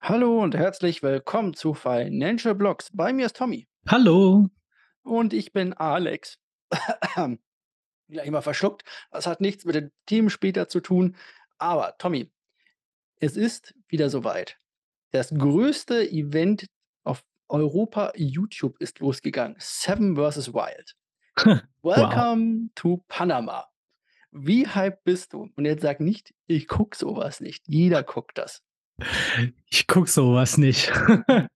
Hallo und herzlich willkommen zu Financial Blocks. Bei mir ist Tommy Hallo. und ich bin Alex. Gleich mal verschluckt. Das hat nichts mit dem Team später zu tun. Aber Tommy, es ist wieder soweit. Das größte Event auf Europa YouTube ist losgegangen. Seven vs. Wild. Wow. Welcome to Panama. Wie hyped bist du? Und jetzt sag nicht, ich guck sowas nicht. Jeder guckt das. Ich gucke sowas nicht.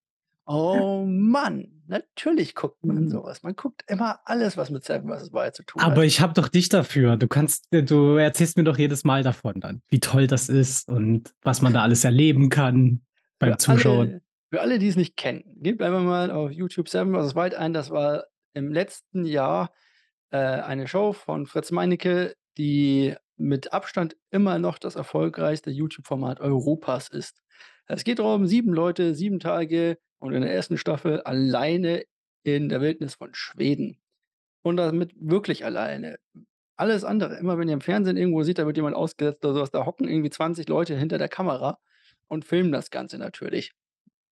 Oh Mann, natürlich guckt man sowas. Man guckt immer alles, was mit Seven vs. Wild zu tun Aber hat. ich habe doch dich dafür. Du kannst äh, du erzählst mir doch jedes Mal davon dann, wie toll das ist und was man da alles erleben kann beim Für Zuschauen. alle für alle, die es nicht kennen, gebt einfach mal auf YouTube Seven vs. Wild ein. Das war im letzten Jahr, äh, eine Show von Fritz Meinecke, die mit Abstand immer noch das erfolgreichste YouTube-Format Europas ist. Es geht darum, 7 Leute, 7 Tage und in der ersten Staffel alleine in der Wildnis von Schweden. Und damit wirklich alleine. Alles andere, immer wenn ihr im Fernsehen irgendwo seht, da wird jemand ausgesetzt oder so was, da hocken irgendwie 20 Leute hinter der Kamera und filmen das Ganze natürlich.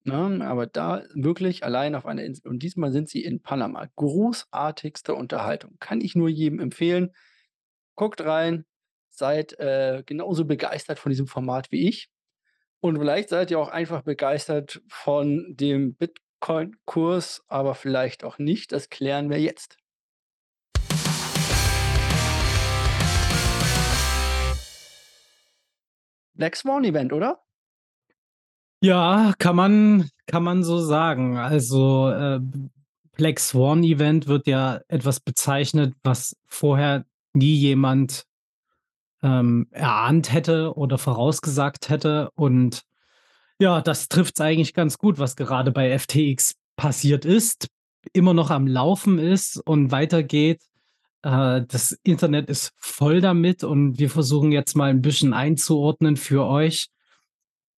Ne? Aber da wirklich allein auf einer Insel. Und diesmal sind sie in Panama. Großartigste Unterhaltung. Kann ich nur jedem empfehlen. Guckt rein, seid äh, genauso begeistert von diesem Format wie ich. Und vielleicht seid ihr auch einfach begeistert von dem Bitcoin-Kurs, aber vielleicht auch nicht. Das klären wir jetzt. Black Swan Event, oder? Ja, kann man kann man so sagen. Also, äh, Black Swan Event wird ja etwas bezeichnet, was vorher nie jemand, ähm, erahnt hätte oder vorausgesagt hätte. Und ja, das trifft's eigentlich ganz gut, was gerade bei FTX passiert ist, immer noch am Laufen ist und weitergeht. Äh, das Internet ist voll damit und wir versuchen jetzt mal ein bisschen einzuordnen für euch,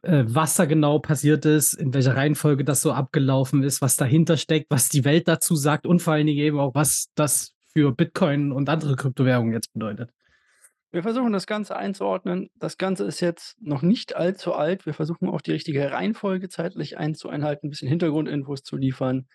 äh, was da genau passiert ist, in welcher Reihenfolge das so abgelaufen ist, was dahinter steckt, was die Welt dazu sagt und vor allen Dingen eben auch, was das für Bitcoin und andere Kryptowährungen jetzt bedeutet. Wir versuchen das Ganze einzuordnen. Das Ganze ist jetzt noch nicht allzu alt. Wir versuchen auch die richtige Reihenfolge zeitlich einzueinhalten, 'n bisschen Hintergrundinfos zu liefern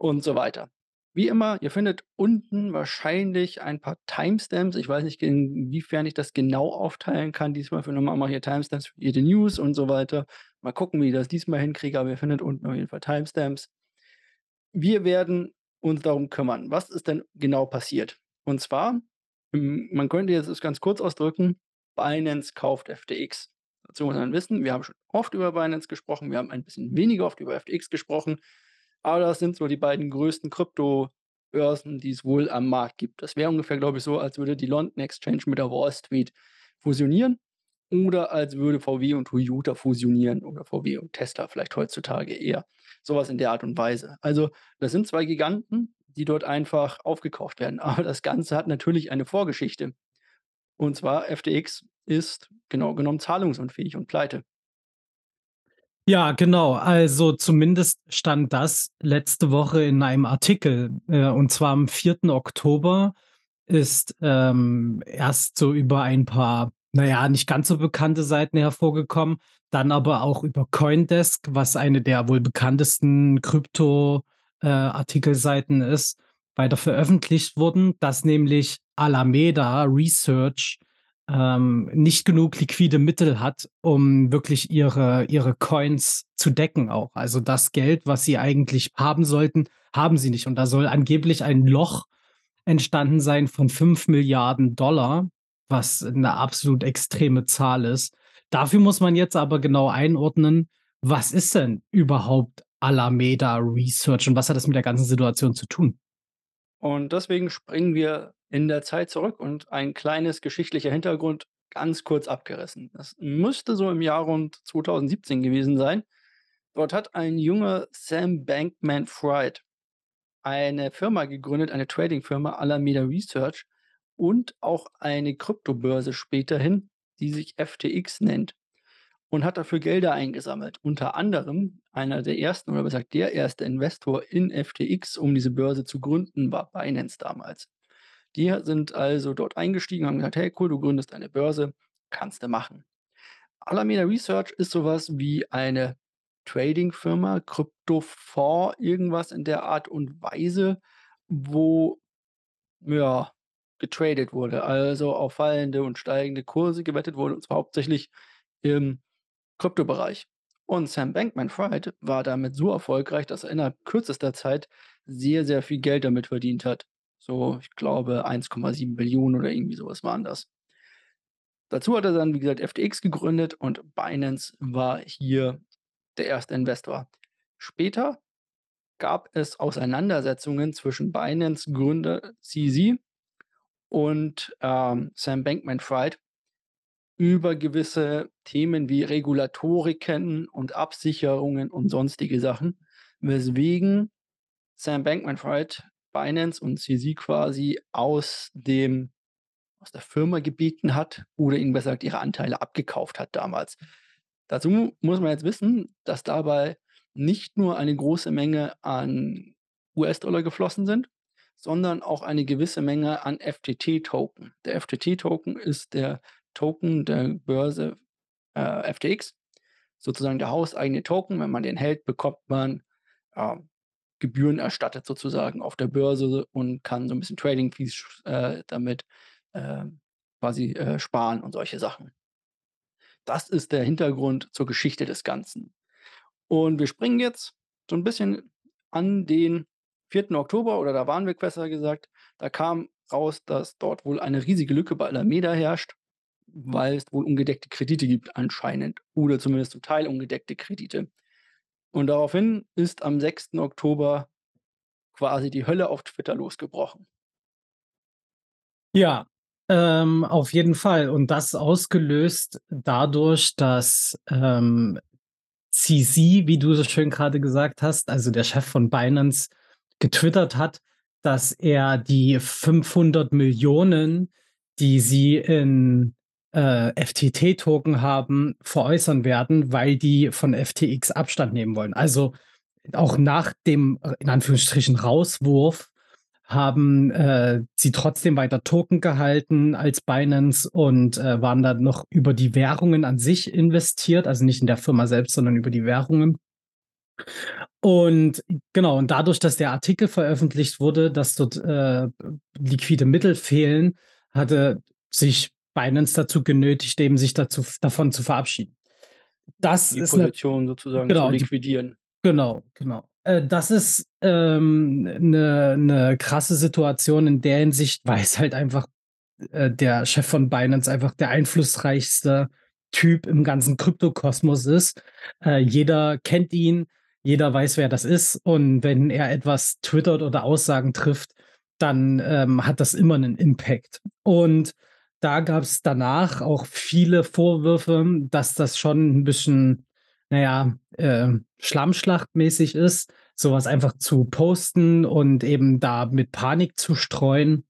und so weiter. Wie immer, ihr findet unten wahrscheinlich ein paar Timestamps. Ich weiß nicht, inwiefern ich das genau aufteilen kann. Diesmal für normal mache hier Timestamps für jede News und so weiter. Mal gucken, wie ich das diesmal hinkriege, aber ihr findet unten auf jeden Fall Timestamps. Wir werden uns darum kümmern. Was ist denn genau passiert? Und zwar, man könnte jetzt es ganz kurz ausdrücken, Binance kauft FTX. Dazu muss man wissen, wir haben schon oft über Binance gesprochen, wir haben ein bisschen weniger oft über FTX gesprochen, aber das sind so die beiden größten Kryptobörsen, die es wohl am Markt gibt. Das wäre ungefähr, glaube ich, so, als würde die London Exchange mit der Wall Street fusionieren oder als würde VW und Toyota fusionieren oder VW und Tesla vielleicht heutzutage eher. Sowas in der Art und Weise. Also, das sind 2 Giganten, die dort einfach aufgekauft werden. Aber das Ganze hat natürlich eine Vorgeschichte. Und zwar FTX ist genau genommen zahlungsunfähig und pleite. Ja, genau. Also zumindest stand das letzte Woche in einem Artikel. Äh, und zwar am 4. Oktober ist ähm, erst so über ein paar, naja, nicht ganz so bekannte Seiten hervorgekommen, dann aber auch über Coindesk, was eine der wohl bekanntesten Krypto-Artikelseiten ist, weiter veröffentlicht wurden, dass nämlich Alameda Research ähm, nicht genug liquide Mittel hat, um wirklich ihre, ihre Coins zu decken auch. Also das Geld, was sie eigentlich haben sollten, haben sie nicht. Und da soll angeblich ein Loch entstanden sein von 5 Milliarden Dollar, was eine absolut extreme Zahl ist. Dafür muss man jetzt aber genau einordnen, was ist denn überhaupt Alameda Research und was hat das mit der ganzen Situation zu tun? Und deswegen springen wir in der Zeit zurück und ein kleines geschichtlicher Hintergrund ganz kurz abgerissen. Das müsste so im Jahr rund 2017 gewesen sein. Dort hat ein junger Sam Bankman-Fried eine Firma gegründet, eine Trading-Firma Alameda Research und auch eine Kryptobörse späterhin, die sich FTX nennt und hat dafür Gelder eingesammelt. Unter anderem einer der ersten oder besser gesagt der erste Investor in FTX, um diese Börse zu gründen, war Binance damals. Die sind also dort eingestiegen, haben gesagt: „Hey, cool, du gründest eine Börse, kannst du machen.“ Alameda Research ist so was wie eine Trading-Firma, Kryptofonds, irgendwas in der Art und Weise, wo, ja, getradet wurde, also auf fallende und steigende Kurse gewettet wurde, und zwar hauptsächlich im Kryptobereich. Und Sam Bankman-Fried war damit so erfolgreich, dass er innerhalb kürzester Zeit sehr, sehr viel Geld damit verdient hat. So, ich glaube, 1,7 Billionen oder irgendwie so was waren das. Dazu hat er dann, wie gesagt, FTX gegründet und Binance war hier der erste Investor. Später gab es Auseinandersetzungen zwischen Binance-Gründer CZ und, ähm, Sam Bankman-Fried über gewisse Themen wie Regulatoriken und Absicherungen und sonstige Sachen, weswegen Sam Bankman-Fried Binance und CZ quasi aus dem aus der Firma gebeten hat oder ihnen besser gesagt ihre Anteile abgekauft hat damals. Dazu muss man jetzt wissen, dass dabei nicht nur eine große Menge an US-Dollar geflossen sind, sondern auch eine gewisse Menge an FTT-Token. Der FTT-Token ist der Token der Börse, äh, FTX, sozusagen der hauseigene Token. Wenn man den hält, bekommt man, ähm, Gebühren erstattet sozusagen auf der Börse und kann so ein bisschen Trading-Fees äh, damit, äh, quasi, äh, sparen und solche Sachen. Das ist der Hintergrund zur Geschichte des Ganzen. Und wir springen jetzt so ein bisschen an den 4. Oktober oder da waren wir besser gesagt. Da kam raus, dass dort wohl eine riesige Lücke bei Alameda herrscht, weil es wohl ungedeckte Kredite gibt anscheinend oder zumindest zum Teil ungedeckte Kredite. Und daraufhin ist am 6. Oktober quasi die Hölle auf Twitter losgebrochen. Ja, ähm, auf jeden Fall. Und das ausgelöst dadurch, dass, ähm, CZ, wie du so schön gerade gesagt hast, also der Chef von Binance, getwittert hat, dass er die 500 Millionen, die sie in, äh, FTT-Token haben, veräußern werden, weil die von FTX Abstand nehmen wollen. Also, auch nach dem, in Anführungsstrichen, Rauswurf haben, äh, sie trotzdem weiter Token gehalten als Binance und, äh, waren dann noch über die Währungen an sich investiert, also nicht in der Firma selbst, sondern über die Währungen. Und genau, und dadurch, dass der Artikel veröffentlicht wurde, dass dort, äh, liquide Mittel fehlen, hatte sich Binance dazu genötigt, eben sich dazu davon zu verabschieden. Das Die ist 'ne Position sozusagen zu genau, die liquidieren. genau, genau. Äh, das ist, ähm, 'ne 'ne krasse Situation in der Hinsicht, weil's halt einfach äh, der Chef von Binance einfach der einflussreichste Typ im ganzen Kryptokosmos ist. Äh, jeder kennt ihn, jeder weiß, wer das ist und wenn er etwas twittert oder Aussagen trifft, dann, ähm, hat das immer 'nen Impact. Und da gab's danach auch viele Vorwürfe, dass das schon 'n bisschen, na ja, äh, schlammschlachtmäßig ist, so was einfach zu posten und eben da mit Panik zu streuen.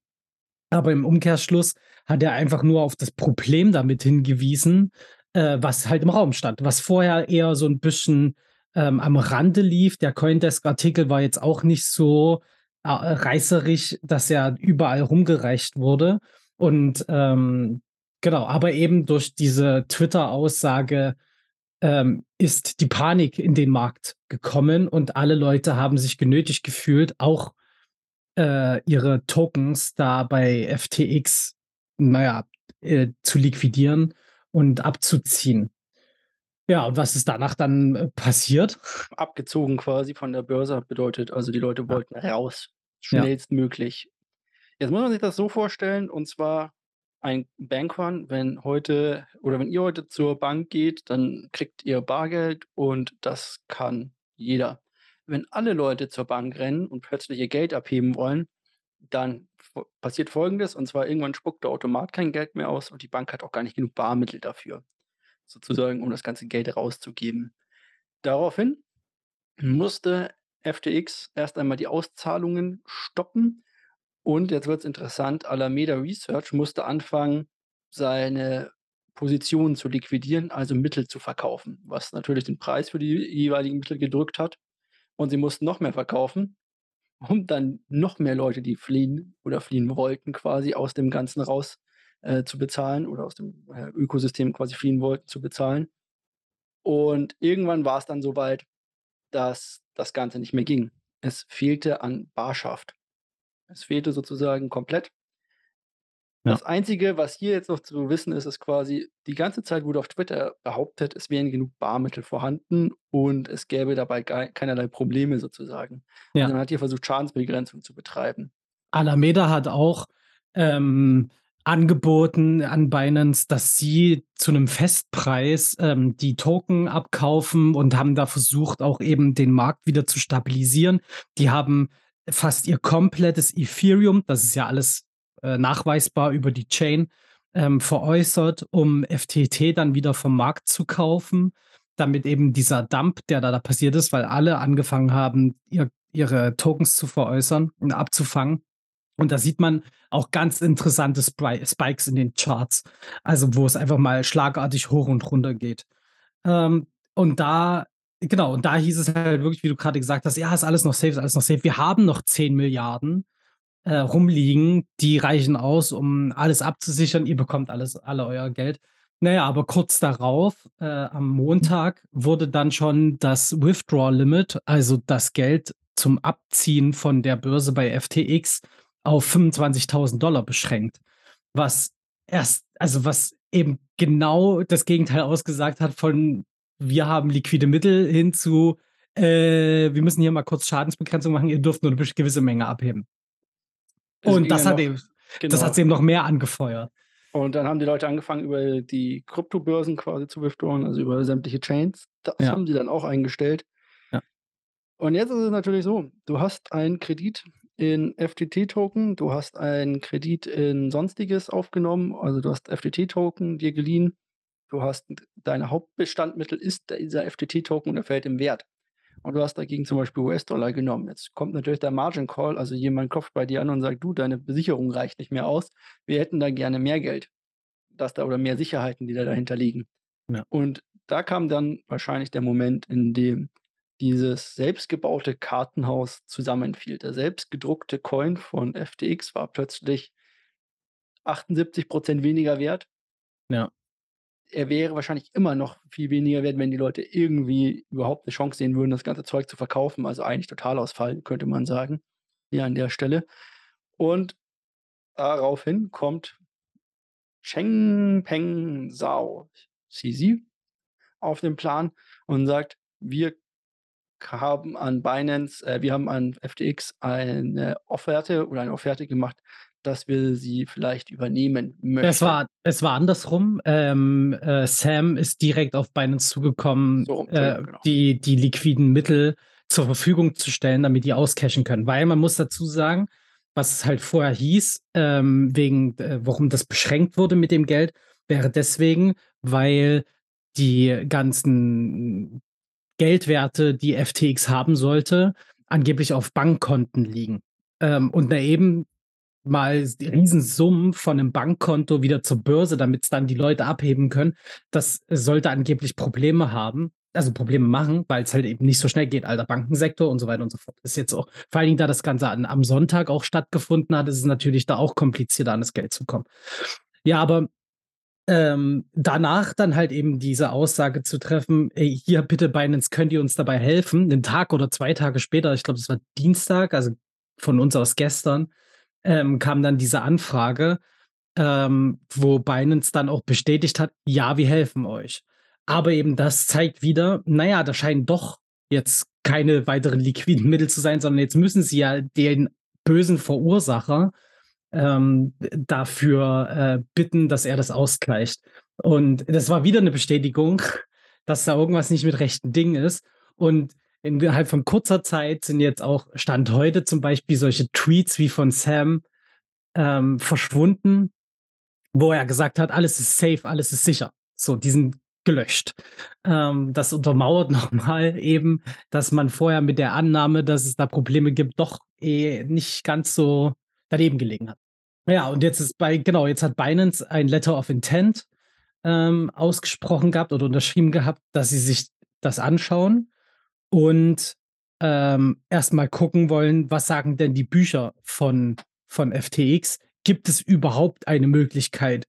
Aber im Umkehrschluss hat er einfach nur auf das Problem damit hingewiesen, äh, was halt im Raum stand, was vorher eher so 'n bisschen, ähm, am Rande lief. Der CoinDesk-Artikel war jetzt auch nicht so, äh, reißerisch, dass er überall rumgereicht wurde. Und, ähm, genau, aber eben durch diese Twitter-Aussage, ähm, ist die Panik in den Markt gekommen und alle Leute haben sich genötigt gefühlt, auch, äh, ihre Tokens da bei FTX, na ja, äh, zu liquidieren und abzuziehen. Ja, und was ist danach dann, äh, passiert? Abgezogen quasi von der Börse bedeutet also, die Leute wollten raus, schnellstmöglich. Jetzt muss man sich das so vorstellen, und zwar ein Bankrun, wenn heute oder wenn ihr heute zur Bank geht, dann kriegt ihr Bargeld und das kann jeder. Wenn alle Leute zur Bank rennen und plötzlich ihr Geld abheben wollen, dann passiert Folgendes, und zwar irgendwann spuckt der Automat kein Geld mehr aus und die Bank hat auch gar nicht genug Barmittel dafür, sozusagen, um das ganze Geld rauszugeben. Daraufhin musste FTX erst einmal die Auszahlungen stoppen und jetzt wird's interessant, Alameda Research musste anfangen, seine Positionen zu liquidieren, also Mittel zu verkaufen, was natürlich den Preis für die jeweiligen Mittel gedrückt hat. Und sie mussten noch mehr verkaufen, um dann noch mehr Leute, die fliehen oder fliehen wollten, quasi aus dem Ganzen raus äh, zu bezahlen oder aus dem, äh, Ökosystem quasi fliehen wollten, zu bezahlen. Und irgendwann war es dann so weit, dass das Ganze nicht mehr ging. Es fehlte an Barschaft. Es fehlte sozusagen komplett. Ja. Das Einzige, was hier jetzt noch zu wissen ist, ist quasi, die ganze Zeit wurde auf Twitter behauptet, es wären genug Barmittel vorhanden und es gäbe dabei kei keinerlei Probleme sozusagen. Ja. Also man hat hier versucht, Schadensbegrenzung zu betreiben. Alameda hat auch, ähm, angeboten an Binance, dass sie zu 'nem Festpreis, ähm, die Token abkaufen und haben da versucht, auch eben den Markt wieder zu stabilisieren. Die haben fast ihr komplettes Ethereum, das ist ja alles, äh, nachweisbar über die Chain, ähm, veräußert, um FTT dann wieder vom Markt zu kaufen, damit eben dieser Dump, der da da passiert ist, weil alle angefangen haben, ihr ihre Tokens zu veräußern und abzufangen. Und da sieht man auch ganz interessante Spikes in den Charts, also, wo es einfach mal schlagartig hoch und runter geht. Ähm, und da genau, und da hieß es halt wirklich, wie du grade gesagt hast: „Ja, ist alles noch safe, ist alles noch safe.“ Wir haben noch 10.000.000.000, äh, rumliegen, die reichen aus, um alles abzusichern. Ihr bekommt alles alle euer Geld. Na ja, aber kurz darauf, äh, am Montag wurde dann schon das Withdraw Limit, also das Geld zum Abziehen von der Börse bei FTX auf 25.000 beschränkt, was erst also, was eben genau das Gegenteil ausgesagt hat von: „Wir haben liquide Mittel“ hin zu: „Äh, wir müssen hier mal kurz Schadensbegrenzung machen, ihr dürft nur 'ne besch gewisse Menge abheben.“ Es Und das hat noch eben das genau. hat's eben noch mehr angefeuert. Und dann haben die Leute angefangen, über die Kryptobörsen quasi zu withdrawen, also, über sämtliche Chains. Das Ja. haben sie dann auch eingestellt. Ja. Und jetzt ist es natürlich so, du hast einen Kredit in FTT-Token, du hast einen Kredit in Sonstiges aufgenommen, also, du hast FTT-Token dir geliehen. Du hast dein Hauptbestandmittel ist dieser FTT-Token und er fällt im Wert. Und du hast dagegen zum Beispiel US-Dollar genommen. Jetzt kommt natürlich der Margin Call, also, jemand klopft bei dir an und sagt: „Du, deine Besicherung reicht nicht mehr aus. Wir hätten da gerne mehr Geld, dass da oder mehr Sicherheiten, die da dahinter liegen.“ Ja. Und da kam dann wahrscheinlich der Moment, in dem dieses selbstgebaute Kartenhaus zusammenfiel. Der selbstgedruckte Coin von FTX war plötzlich 78 % weniger wert. Ja. Er wäre wahrscheinlich immer noch viel weniger wert, wenn die Leute irgendwie überhaupt 'ne Chance sehen würden, das ganze Zeug zu verkaufen. Also, eigentlich Totalausfall, könnte man sagen, hier an der Stelle. Und daraufhin kommt Changpeng Zhao, CZ, auf den Plan und sagt: „Wir haben an Binance äh, wir haben an FTX eine Offerte oder eine Offerte gemacht, dass wir sie vielleicht übernehmen Es möchten.“ war es war andersrum. Ähm, äh, Sam ist direkt auf Binance zugekommen, So äh, Entschuldigung, genau. die die liquiden Mittel zur Verfügung zu stellen, damit die auscashen können. Weil man muss dazu sagen, was es halt vorher hieß, ähm, wegen äh, warum das beschränkt wurde mit dem Geld, wäre deswegen, weil die ganzen Geldwerte, die FTX haben sollte, angeblich auf Bankkonten liegen. Ähm, und da eben mal Riesensummen von 'nem Bankkonto wieder zur Börse, damit's dann die Leute abheben können, das sollte angeblich Probleme haben also, Probleme machen, weil's halt eben nicht so schnell geht, Alter, Bankensektor und so weiter und so fort. Ist jetzt auch vor allen Dingen, da das Ganze an am Sonntag auch stattgefunden hat, ist es natürlich da auch komplizierter, an das Geld zu kommen. Ja, aber, ähm, danach dann halt eben diese Aussage zu treffen: „Ey, hier bitte Binance, könnt ihr uns dabei helfen?“ 'Nen Tag oder 2 Tage später, ich glaube, das war Dienstag, also, von uns aus gestern, ähm, kam dann diese Anfrage, ähm, wo Binance dann auch bestätigt hat: „Ja, wir helfen euch.“ Aber eben das zeigt wieder, na ja, da scheinen doch jetzt keine weiteren liquiden Mittel zu sein, sondern jetzt müssen sie ja den bösen Verursacher, ähm, dafür, äh, bitten, dass er das ausgleicht. Und das war wieder 'ne Bestätigung, dass da irgendwas nicht mit rechten Dingen ist. Und innerhalb von kurzer Zeit sind jetzt auch Stand heute zum Beispiel solche Tweets wie von Sam, ähm, verschwunden, wo er gesagt hat: „Alles ist safe, alles ist sicher.“ So, die sind gelöscht. Ähm, das untermauert noch mal eben, dass man vorher mit der Annahme, dass es da Probleme gibt, doch, eh, nicht ganz so daneben gelegen hat. Ja, und jetzt ist bei genau, jetzt hat Binance ein Letter of Intent, ähm, ausgesprochen gehabt oder unterschrieben gehabt, dass sie sich das anschauen und, ähm, erst mal gucken wollen, was sagen denn die Bücher von von FTX? Gibt es überhaupt eine Möglichkeit,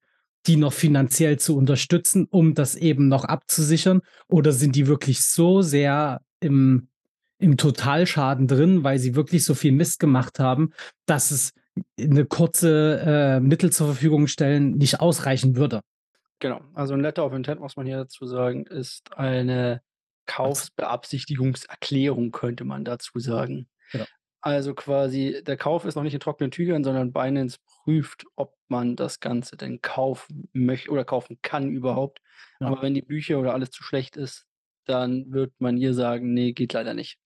die noch finanziell zu unterstützen, um das eben noch abzusichern? Oder sind die wirklich so sehr im im Totalschaden drin, weil sie wirklich so viel Mist gemacht haben, dass es 'ne kurze, äh, Mittel zur Verfügung stellen nicht ausreichen würde? Genau. Also 'n Letter of Intent, muss man hier dazu sagen, ist eine? Kaufsbeabsichtigungserklärung, könnte man dazu sagen. Genau. Also quasi der Kauf ist noch nicht in trockenen Tüchern, sondern Binance prüft, ob man das Ganze denn kaufen möch oder kaufen kann überhaupt. Ja. Aber wenn die Bücher oder alles zu schlecht ist, dann wird man hier sagen: „Ne, geht leider nicht.“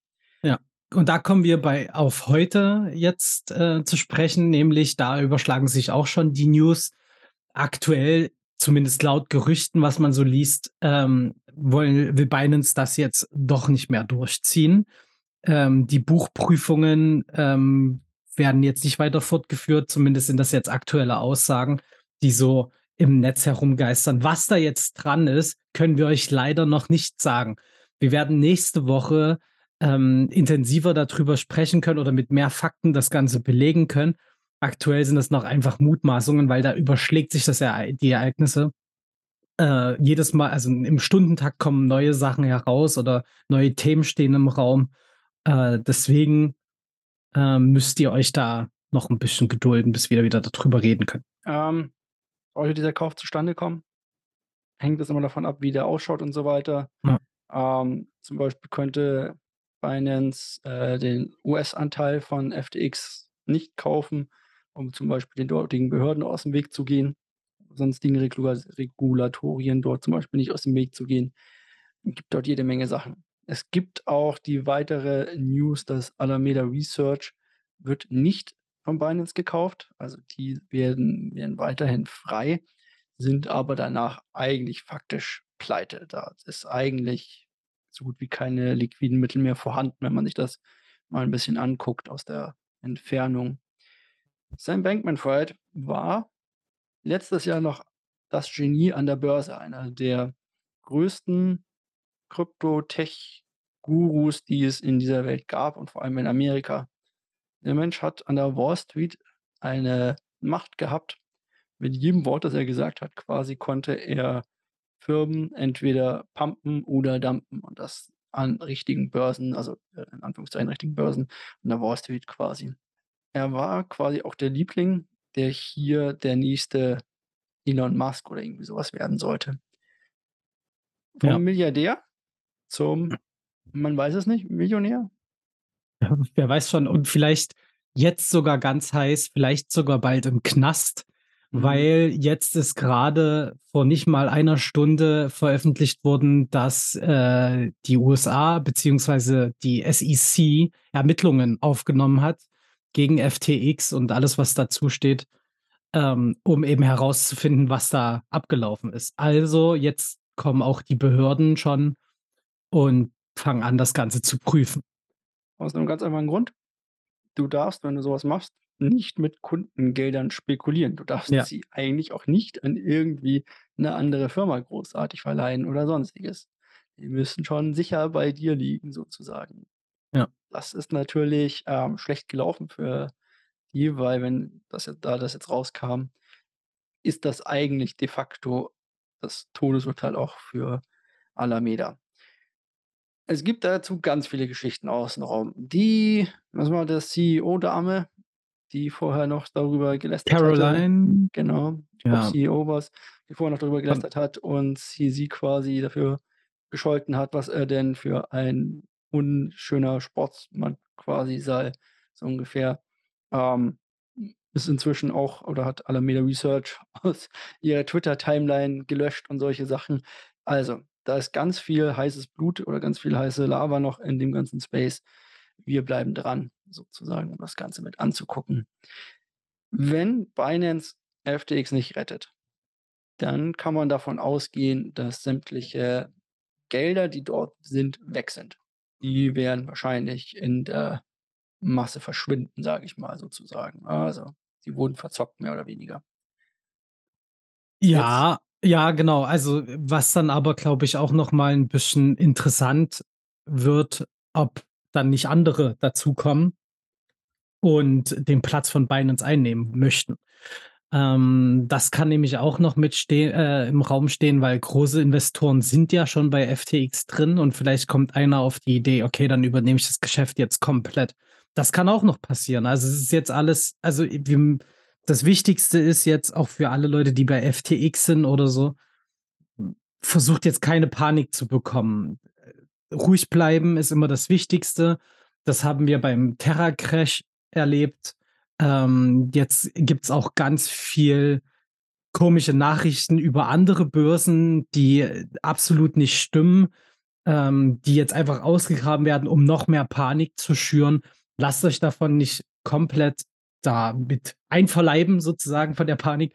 Ja. Und da kommen wir bei auf heute jetzt, äh, zu sprechen, nämlich da überschlagen sich auch schon die News. Aktuell, zumindest laut Gerüchten, was man so liest, ähm, wollen will Binance das jetzt doch nicht mehr durchziehen. Ähm, die Buchprüfungen, ähm, werden jetzt nicht weiter fortgeführt, zumindest sind das jetzt aktuelle Aussagen, die so im Netz herumgeistern. Was da jetzt dran ist, können wir euch leider noch nicht sagen. Wir werden nächste Woche, ähm, intensiver da drüber sprechen können oder mit mehr Fakten das Ganze belegen können. Aktuell sind das noch einfach Mutmaßungen, weil da überschlägt sich das Ereign die Ereignisse. Äh, jedes Mal also im Stundentakt kommen neue Sachen heraus oder neue Themen stehen im Raum. Äh, deswegen, ähm, müsst ihr euch da noch 'n bisschen gedulden, bis wir wieder da drüber reden können. Ähm, sollte dieser Kauf zustande kommen, hängt es immer davon ab, wie der ausschaut und so weiter. Ja. Ähm, zum Beispiel könnte Binance, äh, den US-Anteil von FTX nicht kaufen, um zum Beispiel den dortigen Behörden aus'm Weg zu gehen, sonstigen Regulatorien dort zum Beispiel nicht aus dem Weg zu gehen. Gibt dort jede Menge Sachen. Es gibt auch die weitere News, dass Alameda Research wird nicht von Binance gekauft. Also, die werden werden weiterhin frei, sind aber danach eigentlich faktisch pleite. Da ist eigentlich so gut wie keine liquiden Mittel mehr vorhanden, wenn man sich das mal 'n bisschen anguckt aus der Entfernung. Sam Bankman-Fried war letztes Jahr noch das Genie an der Börse, einer der größten Krypto-Tech-Gurus, die es in dieser Welt gab und vor allem in Amerika. Der Mensch hat an der Wall Street eine Macht gehabt. Mit jedem Wort, das er gesagt hat, quasi konnte er Firmen entweder pumpen oder dumpen und das an richtigen Börsen, also, äh, in Anführungszeichen richtigen Börsen an der Wall Street quasi. Er war quasi auch der Liebling, der hier der nächste Elon Musk oder irgendwie so was werden sollte. Ja. Vom Milliardär zum man weiß es nicht, Millionär? Ja, wer weiß schon und vielleicht jetzt sogar ganz heiß, vielleicht sogar bald im Knast, Mhm. weil jetzt ist grade vor nicht mal einer Stunde veröffentlicht worden, dass, äh, die USA beziehungsweise die SEC Ermittlungen aufgenommen hat gegen FTX und alles, was dazusteht, ähm, um eben herauszufinden, was da abgelaufen ist. Also, jetzt kommen auch die Behörden schon und fangen an, das Ganze zu prüfen. Aus 'nem ganz einfachen Grund. Du darfst, wenn du so was machst, nicht mit Kundengeldern spekulieren. Du darfst Ja. sie eigentlich auch nicht an irgendwie 'ne andere Firma großartig verleihen oder Sonstiges. Die müssen schon sicher bei dir liegen sozusagen. Ja. Das ist natürlich, ähm, schlecht gelaufen für die, weil wenn das jetzt da das jetzt rauskam, ist das eigentlich de facto das Todesurteil auch für Alameda. Es gibt dazu ganz viele Geschichten außen rum. Die was war das, CEO-Dame, die vorher noch darüber gelästert hatte Caroline? genau, Ja. CEO war's, die vorher noch darüber gelästert hat und sie sie quasi dafür gescholten hat, was er denn für ein unschöner Sportsmann quasi sei, so ungefähr. Ähm, ist inzwischen auch oder hat Alameda Research aus ihrer Twitter-Timeline gelöscht und solche Sachen. Also, da ist ganz viel heißes Blut oder ganz viel heiße Lava noch in dem ganzen Space. Wir bleiben dran sozusagen, um das Ganze mit anzugucken. Wenn Binance FTX nicht rettet, dann kann man davon ausgehen, dass sämtliche Gelder, die dort sind, weg sind. Die werden wahrscheinlich in der Masse verschwinden, sage ich mal sozusagen. Also, sie wurden verzockt, mehr oder weniger. Jetzt Ja, ja, genau. Also, was dann aber, glaube ich, auch noch mal 'n bisschen interessant wird, ob dann nicht andere dazukommen und den Platz von Binance einnehmen möchten. Ähm, das kann nämlich auch noch mit äh, im Raum stehen, weil große Investoren sind ja schon bei FTX drin und vielleicht kommt einer auf die Idee: „Okay, dann übernehme ich das Geschäft jetzt komplett.“ Das kann auch noch passieren. Also, es ist jetzt alles also, das Wichtigste ist jetzt auch für alle Leute, die bei FTX sind oder so versucht jetzt keine Panik zu bekommen. Ruhig bleiben ist immer das Wichtigste. Das haben wir beim Terra-Crash erlebt. Ähm, jetzt gibt's auch ganz viel komische Nachrichten über andere Börsen, die absolut nicht stimmen, ähm, die jetzt einfach ausgegraben werden, um noch mehr Panik zu schüren. Lasst euch davon nicht komplett da mit einverleiben sozusagen von der Panik,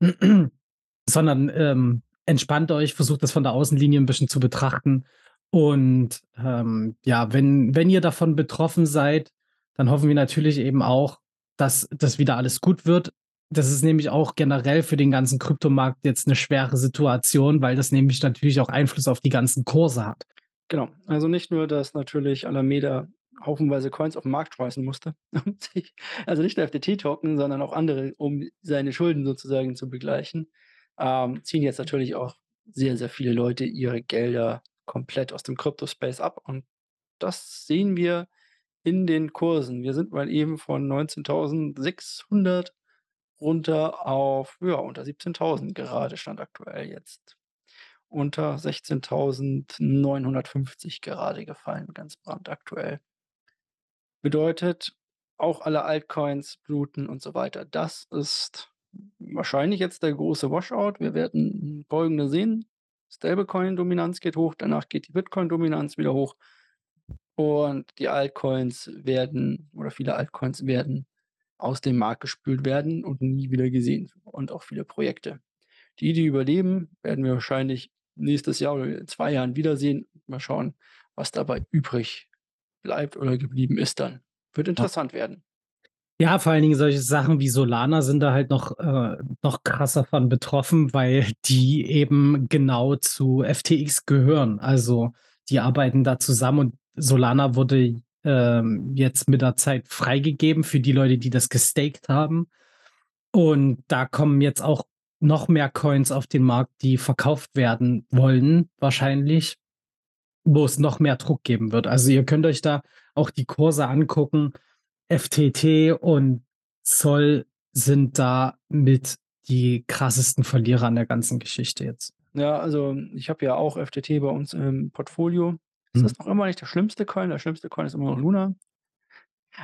sondern, ähm, entspannt euch, versucht das von der Außenlinie 'n bisschen zu betrachten. Und, ähm, ja, wenn wenn ihr davon betroffen seid, dann hoffen wir natürlich eben auch, dass das wieder alles gut wird. Das ist nämlich auch generell für den ganzen Kryptomarkt jetzt 'ne schwere Situation, weil das nämlich natürlich auch Einfluss auf die ganzen Kurse hat. Genau. Also, nicht nur, dass natürlich Alameda haufenweise Coins auf 'n Markt schmeißen musste, also, nicht nur FTT-Token, sondern auch andere, um seine Schulden sozusagen zu begleichen, ähm, ziehen jetzt natürlich auch sehr, sehr viele Leute ihre Gelder komplett aus dem Krypto-Space ab und das sehen wir in den Kursen. Wir sind mal eben von 19.600 runter auf, ja, unter 17.000 gerade Stand aktuell jetzt. Unter 16.950 gerade gefallen, ganz brandaktuell. Bedeutet, auch alle Altcoins bluten und so weiter. Das ist wahrscheinlich jetzt der große Washout. Wir werden Folgendes sehen: Stablecoin-Dominanz geht hoch, danach geht die Bitcoin-Dominanz wieder hoch und die Altcoins werden oder viele Altcoins werden aus dem Markt gespült werden und nie wieder gesehen und auch viele Projekte. Die, die überleben, werden wir wahrscheinlich nächstes Jahr oder in 2 Jahren wiedersehen. Mal schauen, was dabei übrig bleibt oder geblieben ist dann. Wird Ja. interessant werden. Ja, vor allen Dingen solche Sachen wie Solana sind da halt noch äh, noch krasser von betroffen, weil die eben genau zu FTX gehören. Also, die arbeiten da zusammen und Solana wurde, ähm, jetzt mit der Zeit freigegeben für die Leute, die das gestaked haben. Und da kommen jetzt auch noch mehr Coins auf den Markt, die verkauft werden wollen wahrscheinlich, wo es noch mehr Druck geben wird. Also, ihr könnt euch da auch die Kurse angucken. FTT und Sol sind da mit die krassesten Verlierer an der ganzen Geschichte jetzt. Ja, also, ich habe ja auch FTT bei uns im Portfolio. Es Mhm. ist noch immer nicht der schlimmste Coin. Der schlimmste Coin ist immer noch Luna.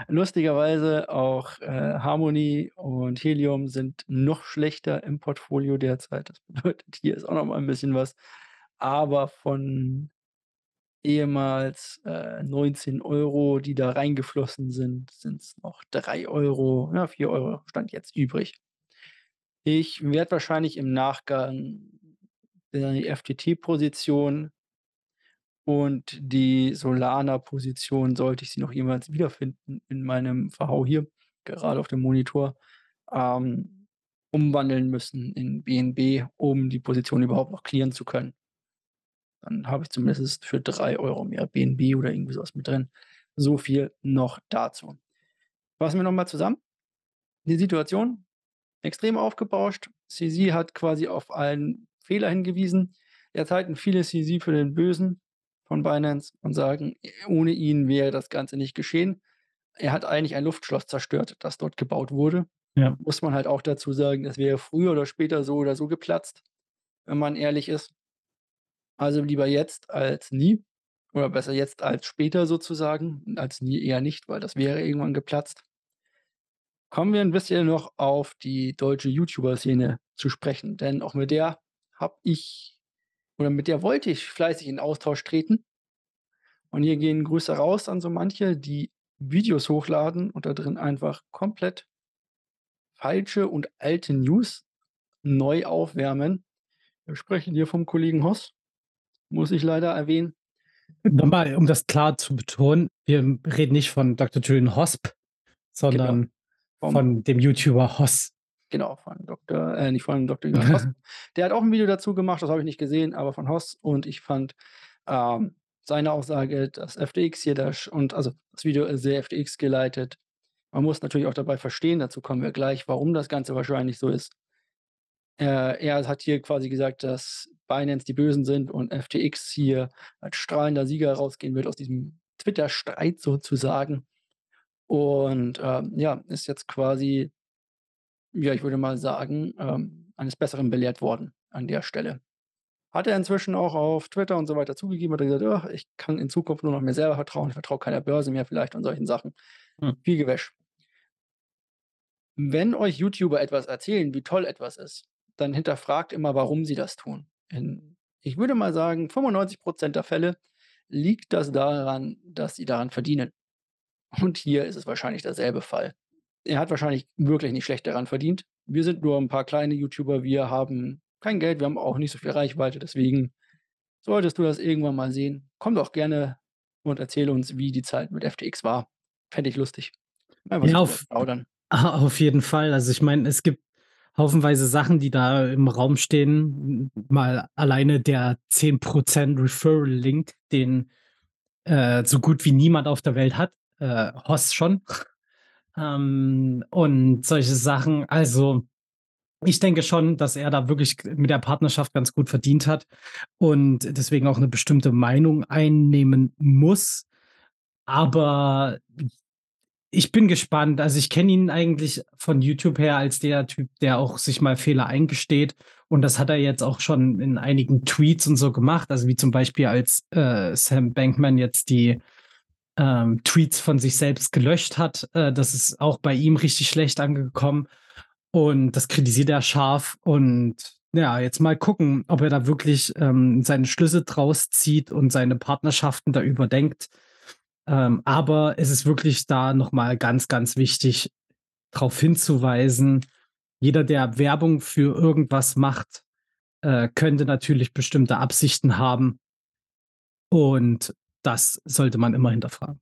Lustigerweise auch, äh, Harmony und Helium sind noch schlechter im Portfolio derzeit. Das bedeutet, hier ist auch noch mal 'n bisschen was. Aber von ehemals, äh, 19 €, die da reingeflossen sind, sind's noch 3 €, ja, 4 € Stand jetzt übrig. Ich werde wahrscheinlich im Nachgang die FTT-Position und die Solana-Position, sollte ich sie noch jemals wiederfinden in meinem Verhau hier, gerade auf dem Monitor, ähm, umwandeln müssen in BNB, um die Position überhaupt noch clearen zu können. Dann habe ich zumindest für 3 € mehr BNB oder irgendwie so was mit drin. So viel noch dazu. Fassen wir noch mal zusammen. Die Situation: Extrem aufgebauscht. CZ hat quasi auf einen Fehler hingewiesen. Jetzt halten viele CZ für den Bösen von Binance und sagen, ohne ihn wäre das Ganze nicht geschehen. Er hat eigentlich ein Luftschloss zerstört, das dort gebaut wurde. Ja. Muss man halt auch dazu sagen, das wäre früher oder später so oder so geplatzt, wenn man ehrlich ist. Also, lieber jetzt als nie oder besser jetzt als später sozusagen, als nie eher nicht, weil das wäre irgendwann geplatzt. Kommen wir 'n bisschen noch auf die deutsche YouTuber-Szene zu sprechen, denn auch mit der habe ich oder mit der wollte ich fleißig in Austausch treten. Und hier gehen Grüße raus an so manche, die Videos hochladen und da drin einfach komplett falsche und alte News neu aufwärmen. Wir sprechen hier vom Kollegen Hoss, muss ich leider erwähnen. Noch mal, um das klar zu betonen, wir reden nicht von Dr. Julian Hosp, Genau. sondern Vom von dem YouTuber Hoss. Genau, von Doktor äh, nicht von Dr. Julian Hoss. Der hat auch 'n Video dazu gemacht, das habe ich nicht gesehen, aber von Hoss und ich fand, ähm, seine Aussage, dass FTX hier da sch und also, das Video ist sehr FTX geleitet, Man muss natürlich auch dabei verstehen, dazu kommen wir gleich, warum das Ganze wahrscheinlich so ist. Äh, er hat hier quasi gesagt, dass Binance die Bösen sind und FTX hier als strahlender Sieger rausgehen wird aus diesem Twitter-Streit sozusagen. Und ähm, ja, ist jetzt quasi, ja, ich würde mal sagen, ähm, eines Besseren belehrt worden an der Stelle. Hat er inzwischen auch auf Twitter und so weiter zugegeben, hat er gesagt, oh, ich kann in Zukunft nur noch mir selber vertrauen, ich vertraue keiner Börse mehr vielleicht und solchen Sachen. Hm. Viel Gewäsch. Wenn euch YouTuber etwas erzählen, wie toll etwas ist, dann hinterfragt immer, warum sie das tun. In, ich würde mal sagen, 95% der Fälle liegt das daran, dass sie daran verdienen. Und hier ist es wahrscheinlich derselbe Fall. Er hat wahrscheinlich wirklich nicht schlecht daran verdient. Wir sind nur ein paar kleine YouTuber, wir haben kein Geld, wir haben auch nicht so viel Reichweite, deswegen solltest du das irgendwann mal sehen. Komm doch gerne und erzähle uns, wie die Zeit mit FTX war. Fände ich lustig. Einfach ja, auf, auf jeden Fall. Also ich meine, es gibt haufenweise Sachen, die da im Raum stehen. Mal alleine der 10% Referral-Link, den äh, so gut wie niemand auf der Welt hat. Äh, Hoss schon. Ähm, und solche Sachen. Also, ich denke schon, dass er da wirklich mit der Partnerschaft ganz gut verdient hat und deswegen auch eine bestimmte Meinung einnehmen muss. Aber ich bin gespannt. Also ich kenne ihn eigentlich von YouTube her als der Typ, der auch sich mal Fehler eingesteht. Und das hat er jetzt auch schon in einigen Tweets und so gemacht. Also wie zum Beispiel als äh, Sam Bankman jetzt die ähm, Tweets von sich selbst gelöscht hat. Äh, das ist auch bei ihm richtig schlecht angekommen. Und das kritisiert er scharf. Und ja, jetzt mal gucken, ob er da wirklich ähm, seine Schlüsse draus zieht und seine Partnerschaften da überdenkt. Ähm, aber es ist wirklich da nochmal ganz, ganz wichtig, darauf hinzuweisen, jeder, der Werbung für irgendwas macht, äh, könnte natürlich bestimmte Absichten haben. Und das sollte man immer hinterfragen.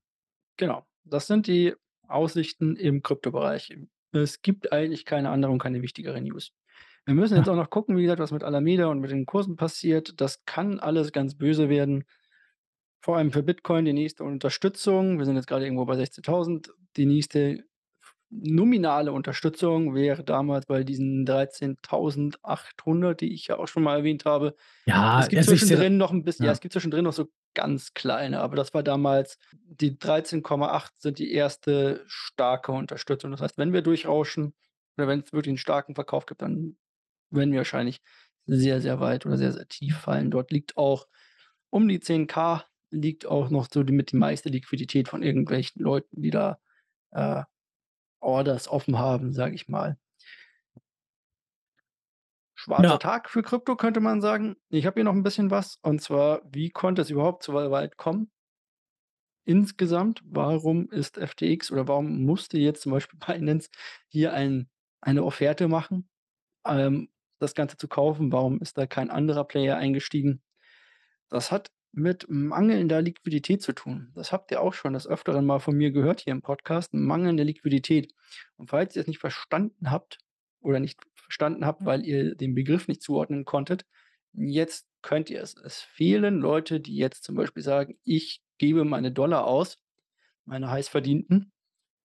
Genau. Das sind die Aussichten im Kryptobereich. Es gibt eigentlich keine andere und keine wichtigere News. Wir müssen jetzt ja. auch noch gucken, wie gesagt, was mit Alameda und mit den Kursen passiert. Das kann alles ganz böse werden. Vor allem für Bitcoin die nächste Unterstützung. Wir sind jetzt gerade irgendwo bei 16.000. Die nächste nominale Unterstützung wäre damals bei diesen 13.800, die ich ja auch schon mal erwähnt habe. Ja, es gibt zwischendrin noch ein bisschen, ja. ja. es gibt zwischendrin noch so ganz kleine, aber das war damals, die 13,8 sind die erste starke Unterstützung. Das heißt, wenn wir durchrauschen oder wenn es wirklich einen starken Verkauf gibt, dann werden wir wahrscheinlich sehr, sehr weit oder sehr, sehr tief fallen. Dort liegt auch um die 10k liegt auch noch so die, mit die meiste Liquidität von irgendwelchen Leuten, die da äh, Orders offen haben, sage ich mal. Schwarzer ja. Tag für Krypto, könnte man sagen. Ich habe hier noch ein bisschen was. Und zwar, wie konnte es überhaupt so weit kommen? Insgesamt, warum ist FTX oder warum musste jetzt zum Beispiel Binance hier ein, eine Offerte machen, ähm, das Ganze zu kaufen? Warum ist da kein anderer Player eingestiegen? Das hat mit mangelnder Liquidität zu tun. Das habt ihr auch schon des Öfteren mal von mir gehört hier im Podcast, mangelnde Liquidität. Und falls ihr es nicht verstanden habt oder nicht verstanden habt, weil ihr den Begriff nicht zuordnen konntet, jetzt könnt ihr es. Es fehlen Leute, die jetzt zum Beispiel sagen, ich gebe meine Dollar aus, meine heiß verdienten,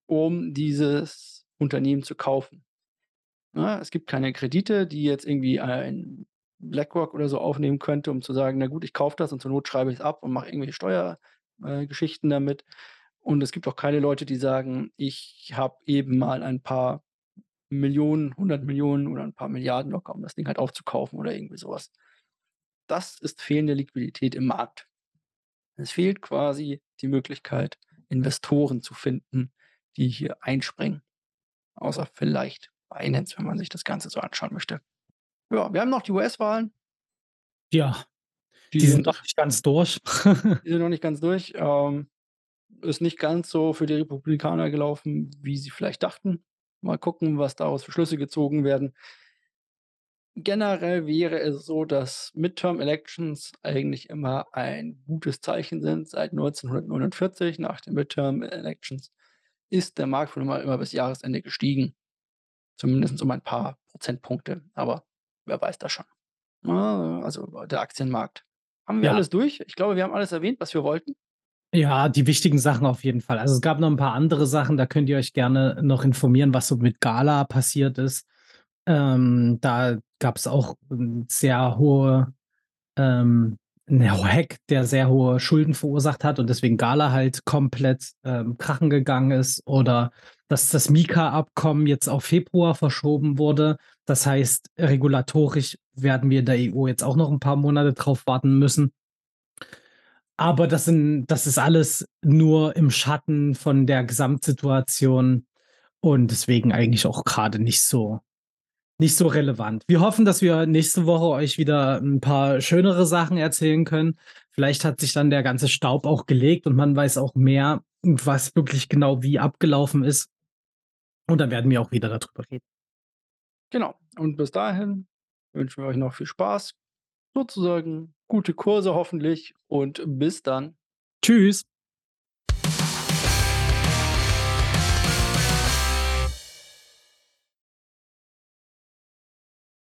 um dieses Unternehmen zu kaufen. Ja, es gibt keine Kredite, die jetzt irgendwie ein BlackRock oder so aufnehmen könnte, um zu sagen, na gut, ich kaufe das und zur Not schreibe ich es ab und mache irgendwelche Steuergeschichten äh, damit. Und es gibt auch keine Leute, die sagen, ich habe eben mal ein paar Millionen, 100 Millionen oder ein paar Milliarden locker, um das Ding halt aufzukaufen oder irgendwie sowas. Das ist fehlende Liquidität im Markt. Es fehlt quasi die Möglichkeit, Investoren zu finden, die hier einspringen. Außer vielleicht Binance, wenn man sich das Ganze so anschauen möchte. Ja, wir haben noch die US-Wahlen. Ja, die, die sind noch nicht ganz durch. die sind noch nicht ganz durch. Ähm, ist nicht ganz so für die Republikaner gelaufen, wie sie vielleicht dachten. Mal gucken, was daraus für Schlüsse gezogen werden. Generell wäre es so, dass Midterm Elections eigentlich immer ein gutes Zeichen sind. Seit 1949, nach den Midterm Elections, ist der Markt von immer, immer bis Jahresende gestiegen. Zumindest um ein paar Prozentpunkte. Aber wer weiß das schon. Ah, also der Aktienmarkt. Haben wir ja. alles durch? Ich glaube, wir haben alles erwähnt, was wir wollten. Ja, die wichtigen Sachen auf jeden Fall. Also, es gab noch 'n paar andere Sachen, da könnt ihr euch gerne noch informieren, was so mit Gala passiert ist. Ähm, da gab's auch 'n sehr hohe ähm, Hack, der sehr hohe Schulden verursacht hat und deswegen Gala halt komplett, ähm, krachen gegangen ist oder dass das MiCA-Abkommen jetzt auf Februar verschoben wurde. Das heißt, regulatorisch werden wir in der EU jetzt auch noch 'n paar Monate drauf warten müssen. Aber das sind das ist alles nur im Schatten von der Gesamtsituation und deswegen eigentlich auch grade nicht so nicht so relevant. Wir hoffen, dass wir nächste Woche euch wieder 'n paar schönere Sachen erzählen können. Vielleicht hat sich dann der ganze Staub auch gelegt und man weiß auch mehr, was wirklich genau wie abgelaufen ist. Und dann werden wir auch wieder da drüber reden. Genau. Und bis dahin wünschen wir euch noch viel Spaß, sozusagen gute Kurse hoffentlich und bis dann. Tschüss.